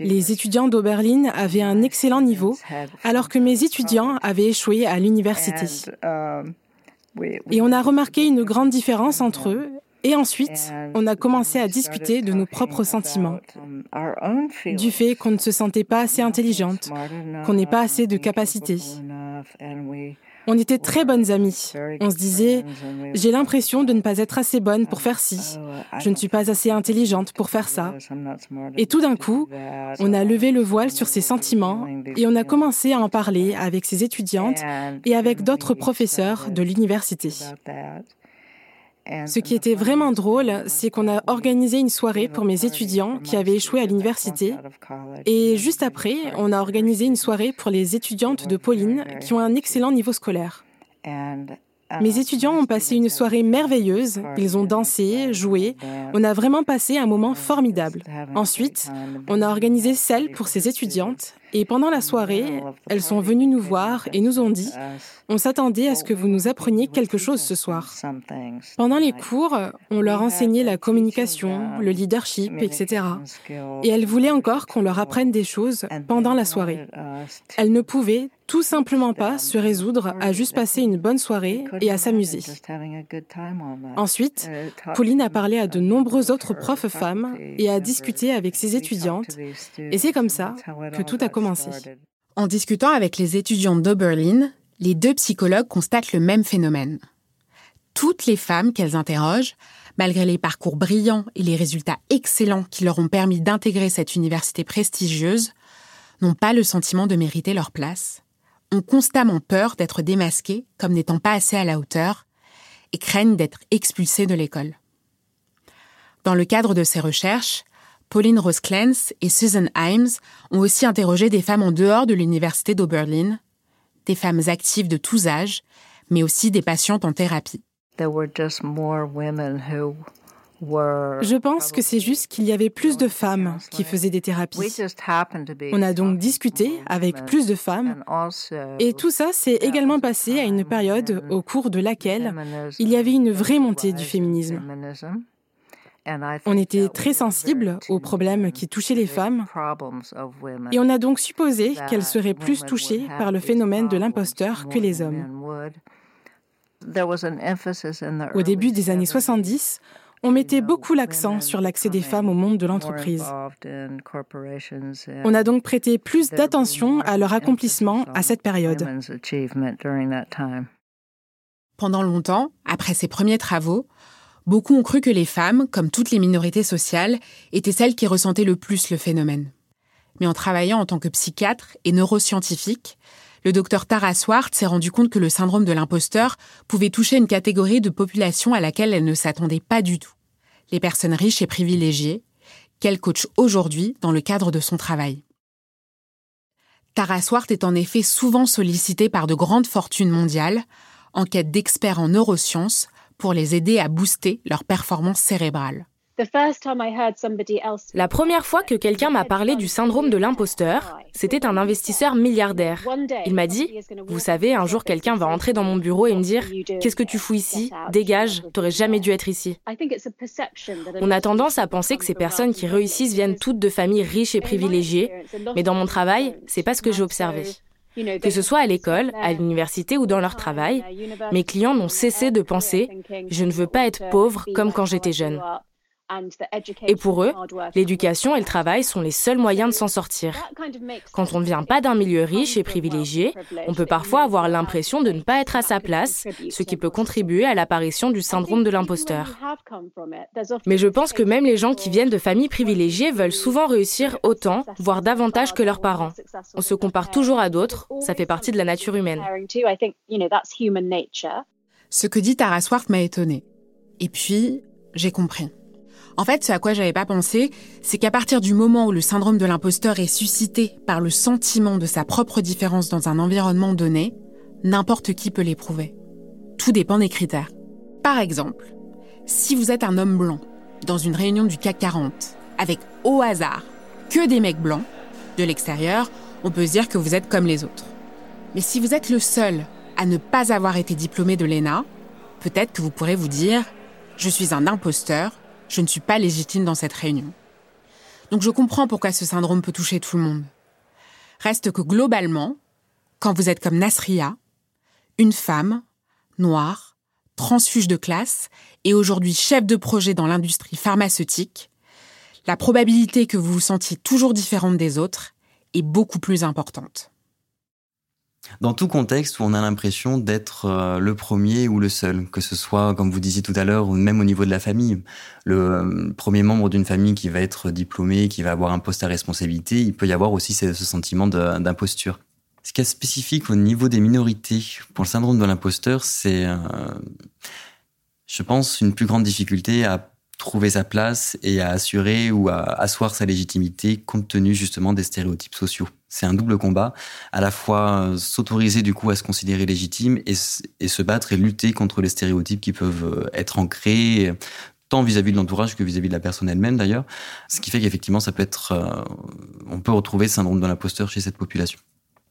Speaker 5: Les étudiants d'Oberlin avaient un excellent niveau, alors que mes étudiants avaient échoué à l'université. Um, et on a remarqué une grande différence entre eux et ensuite, on a commencé à discuter de nos propres sentiments, du fait qu'on ne se sentait pas assez intelligente, qu'on n'ait pas assez de capacités. On était très bonnes amies. On se disait, j'ai l'impression de ne pas être assez bonne pour faire ci. Je ne suis pas assez intelligente pour faire ça. Et tout d'un coup, on a levé le voile sur ces sentiments et on a commencé à en parler avec ses étudiantes et avec d'autres professeurs de l'université. Ce qui était vraiment drôle, c'est qu'on a organisé une soirée pour mes étudiants qui avaient échoué à l'université. Et juste après, on a organisé une soirée pour les étudiantes de Pauline qui ont un excellent niveau scolaire. Mes étudiants ont passé une soirée merveilleuse. Ils ont dansé, joué. On a vraiment passé un moment formidable. Ensuite, on a organisé celle pour ces étudiantes Et pendant la soirée, elles sont venues nous voir et nous ont dit On s'attendait à ce que vous nous appreniez quelque chose ce soir. Pendant les cours, on leur enseignait la communication, le leadership, etc. Et elles voulaient encore qu'on leur apprenne des choses pendant la soirée. Elles ne pouvaient tout simplement pas se résoudre à juste passer une bonne soirée et à s'amuser. Ensuite, Pauline a parlé à de nombreux autres profs femmes et a discuté avec ses étudiantes. Et c'est comme ça que tout a commencé.
Speaker 1: En discutant avec les étudiants d'Oberlin, les deux psychologues constatent le même phénomène. Toutes les femmes qu'elles interrogent, malgré les parcours brillants et les résultats excellents qui leur ont permis d'intégrer cette université prestigieuse, n'ont pas le sentiment de mériter leur place ont constamment peur d'être démasqués comme n'étant pas assez à la hauteur et craignent d'être expulsés de l'école. Dans le cadre de ces recherches, Pauline Rose Clance et Susan Himes ont aussi interrogé des femmes en dehors de l'université d'Oberlin, des femmes actives de tous âges, mais aussi des patientes en thérapie.
Speaker 5: Je pense que c'est juste qu'il y avait plus de femmes qui faisaient des thérapies. On a donc discuté avec plus de femmes et tout ça s'est également passé à une période au cours de laquelle il y avait une vraie montée du féminisme. On était très sensible aux problèmes qui touchaient les femmes et on a donc supposé qu'elles seraient plus touchées par le phénomène de l'imposteur que les hommes. Au début des années 70, on mettait beaucoup l'accent sur l'accès des femmes au monde de l'entreprise. On a donc prêté plus d'attention à leur accomplissement à cette période.
Speaker 1: Pendant longtemps, après ces premiers travaux, beaucoup ont cru que les femmes, comme toutes les minorités sociales, étaient celles qui ressentaient le plus le phénomène. Mais en travaillant en tant que psychiatre et neuroscientifique, le docteur Tara Swart s'est rendu compte que le syndrome de l'imposteur pouvait toucher une catégorie de population à laquelle elle ne s'attendait pas du tout. Les personnes riches et privilégiées, qu'elle coach aujourd'hui dans le cadre de son travail. Tara Swart est en effet souvent sollicitée par de grandes fortunes mondiales en quête d'experts en neurosciences pour les aider à booster leur performance cérébrale.
Speaker 4: La première fois que quelqu'un m'a parlé du syndrome de l'imposteur, c'était un investisseur milliardaire. Il m'a dit, vous savez, un jour quelqu'un va entrer dans mon bureau et me dire, qu'est-ce que tu fous ici Dégage, t'aurais jamais dû être ici. On a tendance à penser que ces personnes qui réussissent viennent toutes de familles riches et privilégiées, mais dans mon travail, c'est pas ce que j'ai observé. Que ce soit à l'école, à l'université ou dans leur travail, mes clients n'ont cessé de penser ⁇ je ne veux pas être pauvre comme quand j'étais jeune ⁇ et pour eux, l'éducation et le travail sont les seuls moyens de s'en sortir. Quand on ne vient pas d'un milieu riche et privilégié, on peut parfois avoir l'impression de ne pas être à sa place, ce qui peut contribuer à l'apparition du syndrome de l'imposteur. Mais je pense que même les gens qui viennent de familles privilégiées veulent souvent réussir autant, voire davantage que leurs parents. On se compare toujours à d'autres, ça fait partie de la nature humaine.
Speaker 1: Ce que dit Tara Swart m'a étonné. Et puis, j'ai compris. En fait, ce à quoi j'avais pas pensé, c'est qu'à partir du moment où le syndrome de l'imposteur est suscité par le sentiment de sa propre différence dans un environnement donné, n'importe qui peut l'éprouver. Tout dépend des critères. Par exemple, si vous êtes un homme blanc dans une réunion du CAC 40 avec au hasard que des mecs blancs, de l'extérieur, on peut se dire que vous êtes comme les autres. Mais si vous êtes le seul à ne pas avoir été diplômé de l'ENA, peut-être que vous pourrez vous dire je suis un imposteur je ne suis pas légitime dans cette réunion. Donc je comprends pourquoi ce syndrome peut toucher tout le monde. Reste que globalement, quand vous êtes comme Nasria, une femme, noire, transfuge de classe et aujourd'hui chef de projet dans l'industrie pharmaceutique, la probabilité que vous vous sentiez toujours différente des autres est beaucoup plus importante
Speaker 3: dans tout contexte où on a l'impression d'être euh, le premier ou le seul, que ce soit, comme vous disiez tout à l'heure, ou même au niveau de la famille. Le euh, premier membre d'une famille qui va être diplômé, qui va avoir un poste à responsabilité, il peut y avoir aussi ce, sentiment d'imposture. Ce qui est spécifique au niveau des minorités pour le syndrome de l'imposteur, c'est, euh, je pense, une plus grande difficulté à trouver sa place et à assurer ou à asseoir sa légitimité compte tenu justement des stéréotypes sociaux. C'est un double combat, à la fois euh, s'autoriser du coup à se considérer légitime et, se battre et lutter contre les stéréotypes qui peuvent euh, être ancrés tant vis-à-vis de l'entourage que vis-à-vis de la personne elle-même d'ailleurs. Ce qui fait qu'effectivement, ça peut être, euh, on peut retrouver ce syndrome de l'imposteur chez cette population.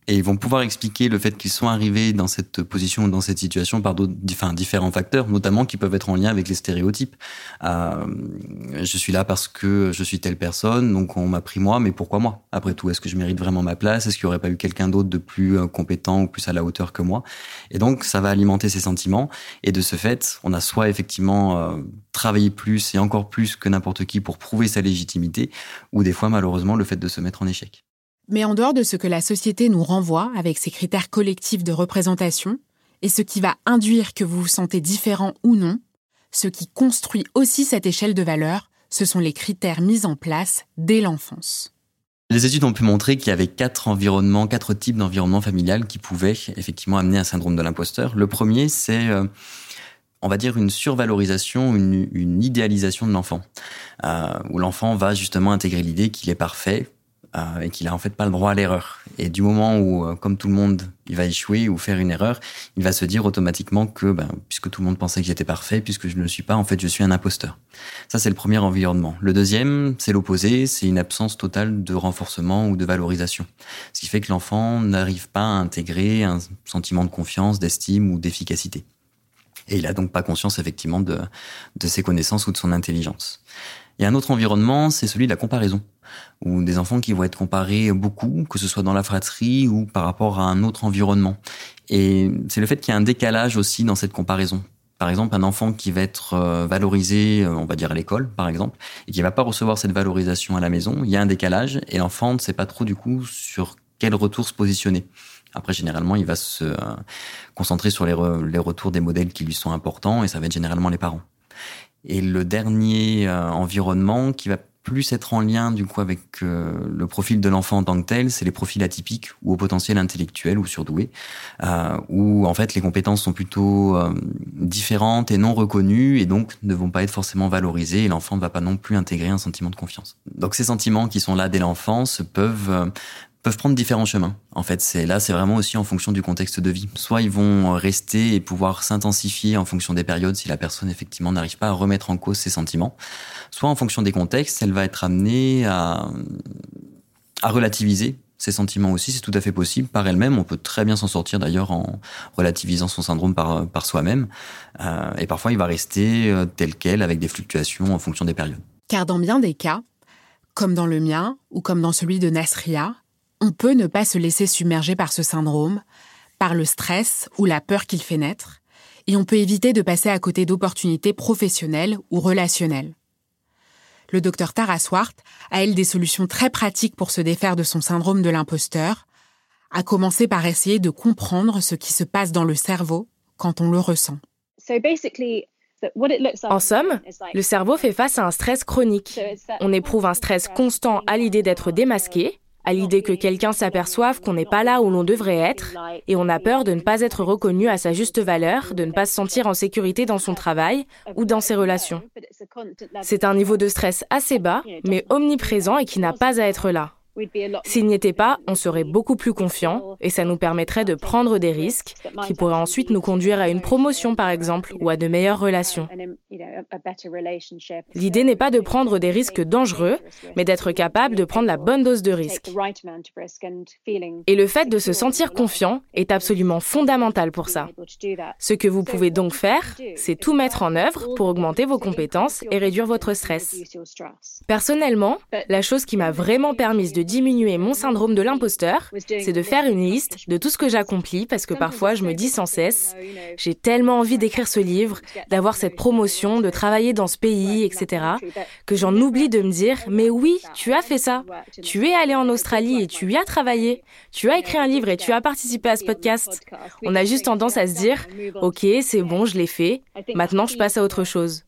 Speaker 3: Et ils vont pouvoir expliquer le fait qu'ils sont arrivés dans cette position ou dans cette situation par enfin, différents facteurs, notamment qui peuvent être en lien avec les stéréotypes. Euh, je suis là parce que je suis telle personne, donc on m'a pris moi, mais pourquoi moi? Après tout, est-ce que je mérite vraiment ma place? Est-ce qu'il n'y aurait pas eu quelqu'un d'autre de plus euh, compétent ou plus à la hauteur que moi? Et donc, ça va alimenter ces sentiments. Et de ce fait, on a soit effectivement euh, travaillé plus et encore plus que n'importe qui pour prouver sa légitimité, ou des fois, malheureusement, le fait de se mettre en échec.
Speaker 1: Mais en dehors de ce que la société nous renvoie avec ses critères collectifs de représentation, et ce qui va induire que vous vous sentez différent ou non, ce qui construit aussi cette échelle de valeur, ce sont les critères mis en place dès l'enfance.
Speaker 3: Les études ont pu montrer qu'il y avait quatre environnements, quatre types d'environnement familial qui pouvaient effectivement amener un syndrome de l'imposteur. Le premier, c'est euh, on va dire une survalorisation, une, idéalisation de l'enfant, euh, où l'enfant va justement intégrer l'idée qu'il est parfait, euh, et qu'il a en fait pas le droit à l'erreur. Et du moment où, euh, comme tout le monde, il va échouer ou faire une erreur, il va se dire automatiquement que, ben, puisque tout le monde pensait que j'étais parfait, puisque je ne le suis pas, en fait, je suis un imposteur. Ça, c'est le premier environnement. Le deuxième, c'est l'opposé, c'est une absence totale de renforcement ou de valorisation. Ce qui fait que l'enfant n'arrive pas à intégrer un sentiment de confiance, d'estime ou d'efficacité. Et il a donc pas conscience effectivement de, de ses connaissances ou de son intelligence. Et un autre environnement, c'est celui de la comparaison, ou des enfants qui vont être comparés beaucoup, que ce soit dans la fratrie ou par rapport à un autre environnement. Et c'est le fait qu'il y a un décalage aussi dans cette comparaison. Par exemple, un enfant qui va être euh, valorisé, euh, on va dire à l'école, par exemple, et qui va pas recevoir cette valorisation à la maison, il y a un décalage et l'enfant ne sait pas trop du coup sur quel retour se positionner. Après, généralement, il va se euh, concentrer sur les, retours des modèles qui lui sont importants et ça va être généralement les parents. Et le dernier environnement qui va plus être en lien du coup avec euh, le profil de l'enfant en tant que tel, c'est les profils atypiques ou au potentiel intellectuel ou surdoué, euh, où en fait les compétences sont plutôt euh, différentes et non reconnues et donc ne vont pas être forcément valorisées et l'enfant ne va pas non plus intégrer un sentiment de confiance. Donc ces sentiments qui sont là dès l'enfance peuvent peuvent prendre différents chemins. En fait, là, c'est vraiment aussi en fonction du contexte de vie. Soit ils vont rester et pouvoir s'intensifier en fonction des périodes si la personne effectivement n'arrive pas à remettre en cause ses sentiments. Soit en fonction des contextes, elle va être amenée à, relativiser ses sentiments aussi, c'est tout à fait possible par elle-même. On peut très bien s'en sortir d'ailleurs en relativisant son syndrome par, par soi-même. Euh, et parfois, il va rester euh, tel quel avec des fluctuations en fonction des périodes.
Speaker 1: Car dans bien des cas, comme dans le mien ou comme dans celui de Nasria, on peut ne pas se laisser submerger par ce syndrome, par le stress ou la peur qu'il fait naître, et on peut éviter de passer à côté d'opportunités professionnelles ou relationnelles. Le docteur Tara Swart a elle des solutions très pratiques pour se défaire de son syndrome de l'imposteur, à commencer par essayer de comprendre ce qui se passe dans le cerveau quand on le ressent.
Speaker 4: En somme, le cerveau fait face à un stress chronique. On éprouve un stress constant à l'idée d'être démasqué, à l'idée que quelqu'un s'aperçoive qu'on n'est pas là où l'on devrait être, et on a peur de ne pas être reconnu à sa juste valeur, de ne pas se sentir en sécurité dans son travail ou dans ses relations. C'est un niveau de stress assez bas, mais omniprésent et qui n'a pas à être là. S'il n'y était pas, on serait beaucoup plus confiant et ça nous permettrait de prendre des risques qui pourraient ensuite nous conduire à une promotion par exemple ou à de meilleures relations. L'idée n'est pas de prendre des risques dangereux, mais d'être capable de prendre la bonne dose de risque. Et le fait de se sentir confiant est absolument fondamental pour ça. Ce que vous pouvez donc faire, c'est tout mettre en œuvre pour augmenter vos compétences et réduire votre stress. Personnellement, la chose qui m'a vraiment permis de diminuer mon syndrome de l'imposteur, c'est de faire une liste de tout ce que j'accomplis parce que parfois je me dis sans cesse, j'ai tellement envie d'écrire ce livre, d'avoir cette promotion, de travailler dans ce pays, etc., que j'en oublie de me dire, mais oui, tu as fait ça. Tu es allé en Australie et tu y as travaillé. Tu as écrit un livre et tu as participé à ce podcast. On a juste tendance à se dire, ok, c'est bon, je l'ai fait. Maintenant, je passe à autre chose.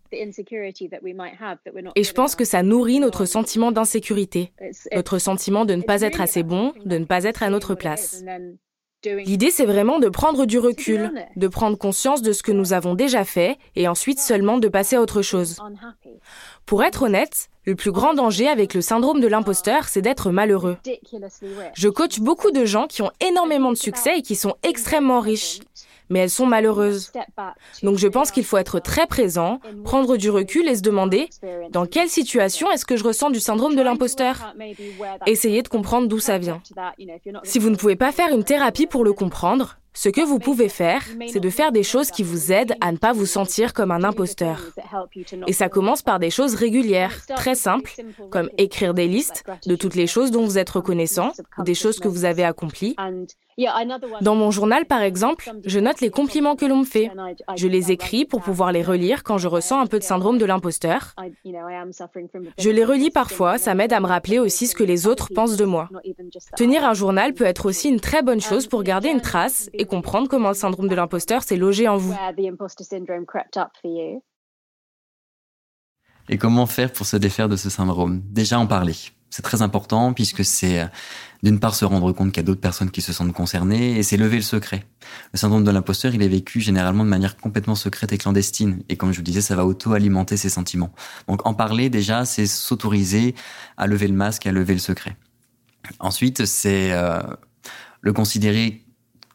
Speaker 4: Et je pense que ça nourrit notre sentiment d'insécurité, notre sentiment de ne pas être assez bon, de ne pas être à notre place. L'idée, c'est vraiment de prendre du recul, de prendre conscience de ce que nous avons déjà fait et ensuite seulement de passer à autre chose. Pour être honnête, le plus grand danger avec le syndrome de l'imposteur, c'est d'être malheureux. Je coach beaucoup de gens qui ont énormément de succès et qui sont extrêmement riches. Mais elles sont malheureuses. Donc je pense qu'il faut être très présent, prendre du recul et se demander dans quelle situation est-ce que je ressens du syndrome de l'imposteur Essayez de comprendre d'où ça vient. Si vous ne pouvez pas faire une thérapie pour le comprendre, ce que vous pouvez faire, c'est de faire des choses qui vous aident à ne pas vous sentir comme un imposteur. Et ça commence par des choses régulières, très simples, comme écrire des listes de toutes les choses dont vous êtes reconnaissant, des choses que vous avez accomplies, dans mon journal, par exemple, je note les compliments que l'on me fait. Je les écris pour pouvoir les relire quand je ressens un peu de syndrome de l'imposteur. Je les relis parfois, ça m'aide à me rappeler aussi ce que les autres pensent de moi. Tenir un journal peut être aussi une très bonne chose pour garder une trace et comprendre comment le syndrome de l'imposteur s'est logé en vous.
Speaker 3: Et comment faire pour se défaire de ce syndrome? Déjà en parler. C'est très important puisque c'est d'une part se rendre compte qu'il y a d'autres personnes qui se sentent concernées et c'est lever le secret. Le syndrome de l'imposteur, il est vécu généralement de manière complètement secrète et clandestine et comme je vous disais, ça va auto-alimenter ses sentiments. Donc en parler déjà, c'est s'autoriser à lever le masque, à lever le secret. Ensuite, c'est euh, le considérer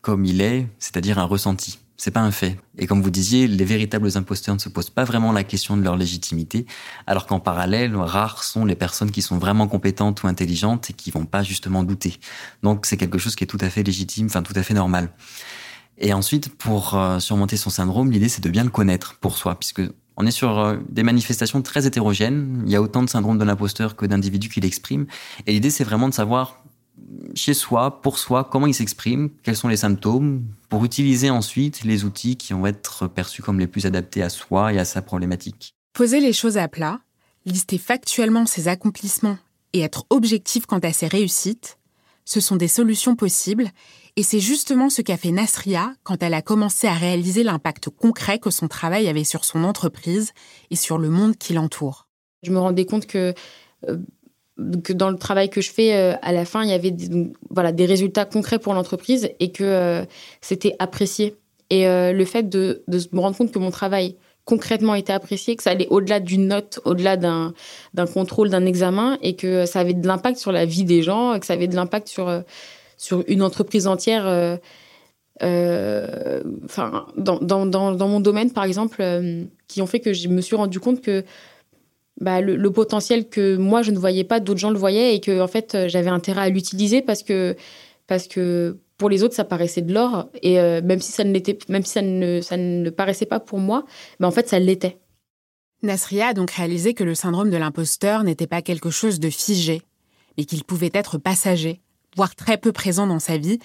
Speaker 3: comme il est, c'est-à-dire un ressenti c'est pas un fait. Et comme vous disiez, les véritables imposteurs ne se posent pas vraiment la question de leur légitimité, alors qu'en parallèle, rares sont les personnes qui sont vraiment compétentes ou intelligentes et qui vont pas justement douter. Donc c'est quelque chose qui est tout à fait légitime, enfin tout à fait normal. Et ensuite, pour euh, surmonter son syndrome, l'idée c'est de bien le connaître pour soi, puisque on est sur euh, des manifestations très hétérogènes. Il y a autant de syndrome de l'imposteur que d'individus qui l'expriment. Et l'idée c'est vraiment de savoir chez soi, pour soi, comment il s'exprime, quels sont les symptômes, pour utiliser ensuite les outils qui vont être perçus comme les plus adaptés à soi et à sa problématique.
Speaker 1: Poser les choses à plat, lister factuellement ses accomplissements et être objectif quant à ses réussites, ce sont des solutions possibles et c'est justement ce qu'a fait Nasria quand elle a commencé à réaliser l'impact concret que son travail avait sur son entreprise et sur le monde qui l'entoure.
Speaker 2: Je me rendais compte que euh, que dans le travail que je fais, euh, à la fin, il y avait des, voilà, des résultats concrets pour l'entreprise et que euh, c'était apprécié. Et euh, le fait de, de, me rendre compte que mon travail concrètement était apprécié, que ça allait au-delà d'une note, au-delà d'un, contrôle, d'un examen, et que ça avait de l'impact sur la vie des gens, que ça avait de l'impact sur, sur une entreprise entière. Enfin, dans, dans, dans, dans, mon domaine, par exemple, qui ont fait que je me suis rendu compte que bah, le, potentiel que moi je ne voyais pas, d'autres gens le voyaient et que en fait euh, j'avais intérêt à l'utiliser parce que parce que pour les autres ça paraissait de l'or et euh, même si ça ne l'était, même si ça ne ça ne paraissait pas pour moi, bah, en fait ça l'était.
Speaker 1: Nasria a donc réalisé que le syndrome de l'imposteur n'était pas quelque chose de figé, mais qu'il pouvait être passager, voire très peu présent dans sa vie,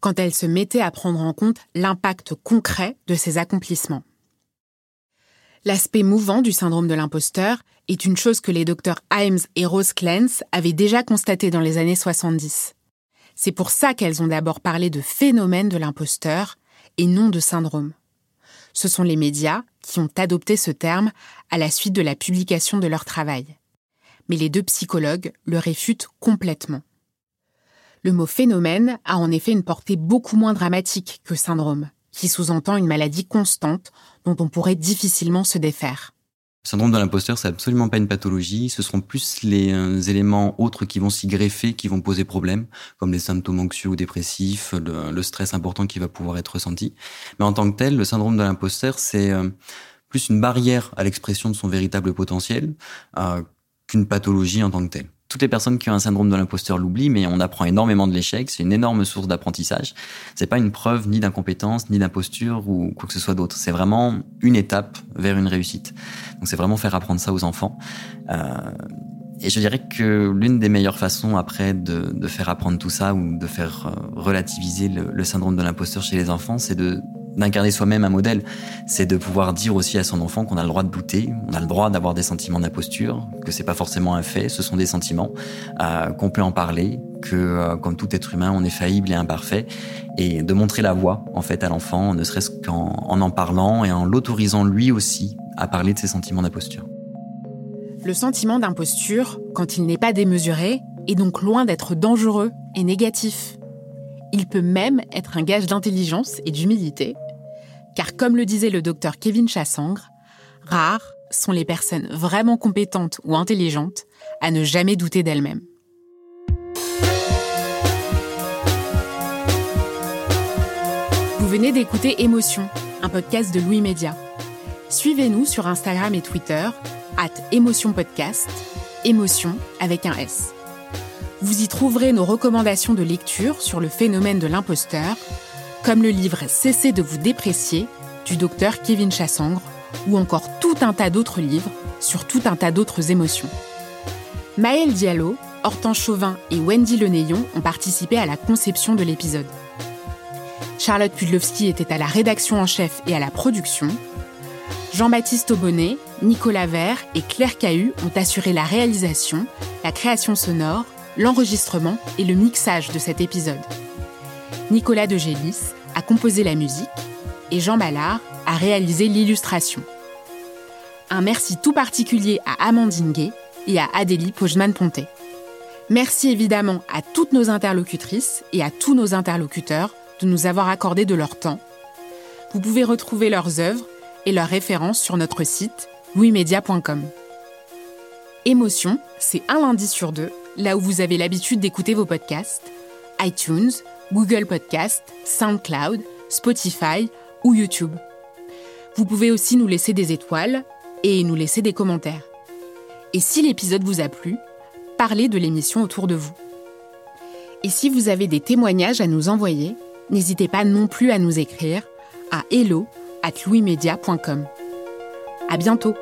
Speaker 1: quand elle se mettait à prendre en compte l'impact concret de ses accomplissements. L'aspect mouvant du syndrome de l'imposteur est une chose que les docteurs Himes et Rose Clance avaient déjà constatée dans les années 70. C'est pour ça qu'elles ont d'abord parlé de phénomène de l'imposteur et non de syndrome. Ce sont les médias qui ont adopté ce terme à la suite de la publication de leur travail. Mais les deux psychologues le réfutent complètement. Le mot phénomène a en effet une portée beaucoup moins dramatique que syndrome, qui sous-entend une maladie constante dont on pourrait difficilement se défaire.
Speaker 3: Le syndrome de l'imposteur, c'est absolument pas une pathologie. Ce seront plus les euh, éléments autres qui vont s'y greffer, qui vont poser problème, comme les symptômes anxieux ou dépressifs, le, stress important qui va pouvoir être ressenti. Mais en tant que tel, le syndrome de l'imposteur, c'est euh, plus une barrière à l'expression de son véritable potentiel euh, qu'une pathologie en tant que telle toutes les personnes qui ont un syndrome de l'imposteur l'oublient, mais on apprend énormément de l'échec. C'est une énorme source d'apprentissage. C'est pas une preuve ni d'incompétence, ni d'imposture ou quoi que ce soit d'autre. C'est vraiment une étape vers une réussite. Donc c'est vraiment faire apprendre ça aux enfants. Euh, et je dirais que l'une des meilleures façons après de, de, faire apprendre tout ça ou de faire euh, relativiser le, le syndrome de l'imposteur chez les enfants, c'est de d'incarner soi-même un modèle, c'est de pouvoir dire aussi à son enfant qu'on a le droit de douter, on a le droit d'avoir des sentiments d'imposture, que c'est pas forcément un fait, ce sont des sentiments, euh, qu'on peut en parler, que euh, comme tout être humain, on est faillible et imparfait, et de montrer la voie en fait à l'enfant, ne serait-ce qu'en en, en parlant et en l'autorisant lui aussi à parler de ses sentiments d'imposture.
Speaker 1: Le sentiment d'imposture, quand il n'est pas démesuré, est donc loin d'être dangereux et négatif. Il peut même être un gage d'intelligence et d'humilité, car comme le disait le docteur Kevin Chassangre, rares sont les personnes vraiment compétentes ou intelligentes à ne jamais douter d'elles-mêmes. Vous venez d'écouter Émotion, un podcast de Louis Média. Suivez-nous sur Instagram et Twitter, at Émotion Podcast, émotion avec un S. Vous y trouverez nos recommandations de lecture sur le phénomène de l'imposteur, comme le livre Cessez de vous déprécier du docteur Kevin Chassangre, ou encore tout un tas d'autres livres sur tout un tas d'autres émotions. Maëlle Diallo, Hortense Chauvin et Wendy Lenéon ont participé à la conception de l'épisode. Charlotte Pudlowski était à la rédaction en chef et à la production. Jean-Baptiste Aubonnet, Nicolas Vert et Claire Cahu ont assuré la réalisation, la création sonore, l'enregistrement et le mixage de cet épisode. Nicolas de Gélis a composé la musique et Jean Ballard a réalisé l'illustration. Un merci tout particulier à Amandine Gay et à Adélie Pojman-Pontet. Merci évidemment à toutes nos interlocutrices et à tous nos interlocuteurs de nous avoir accordé de leur temps. Vous pouvez retrouver leurs œuvres et leurs références sur notre site louismedia.com. Émotion, c'est un lundi sur deux, là où vous avez l'habitude d'écouter vos podcasts, iTunes, Google Podcast, SoundCloud, Spotify ou YouTube. Vous pouvez aussi nous laisser des étoiles et nous laisser des commentaires. Et si l'épisode vous a plu, parlez de l'émission autour de vous. Et si vous avez des témoignages à nous envoyer, n'hésitez pas non plus à nous écrire à hello at louismedia.com. À bientôt!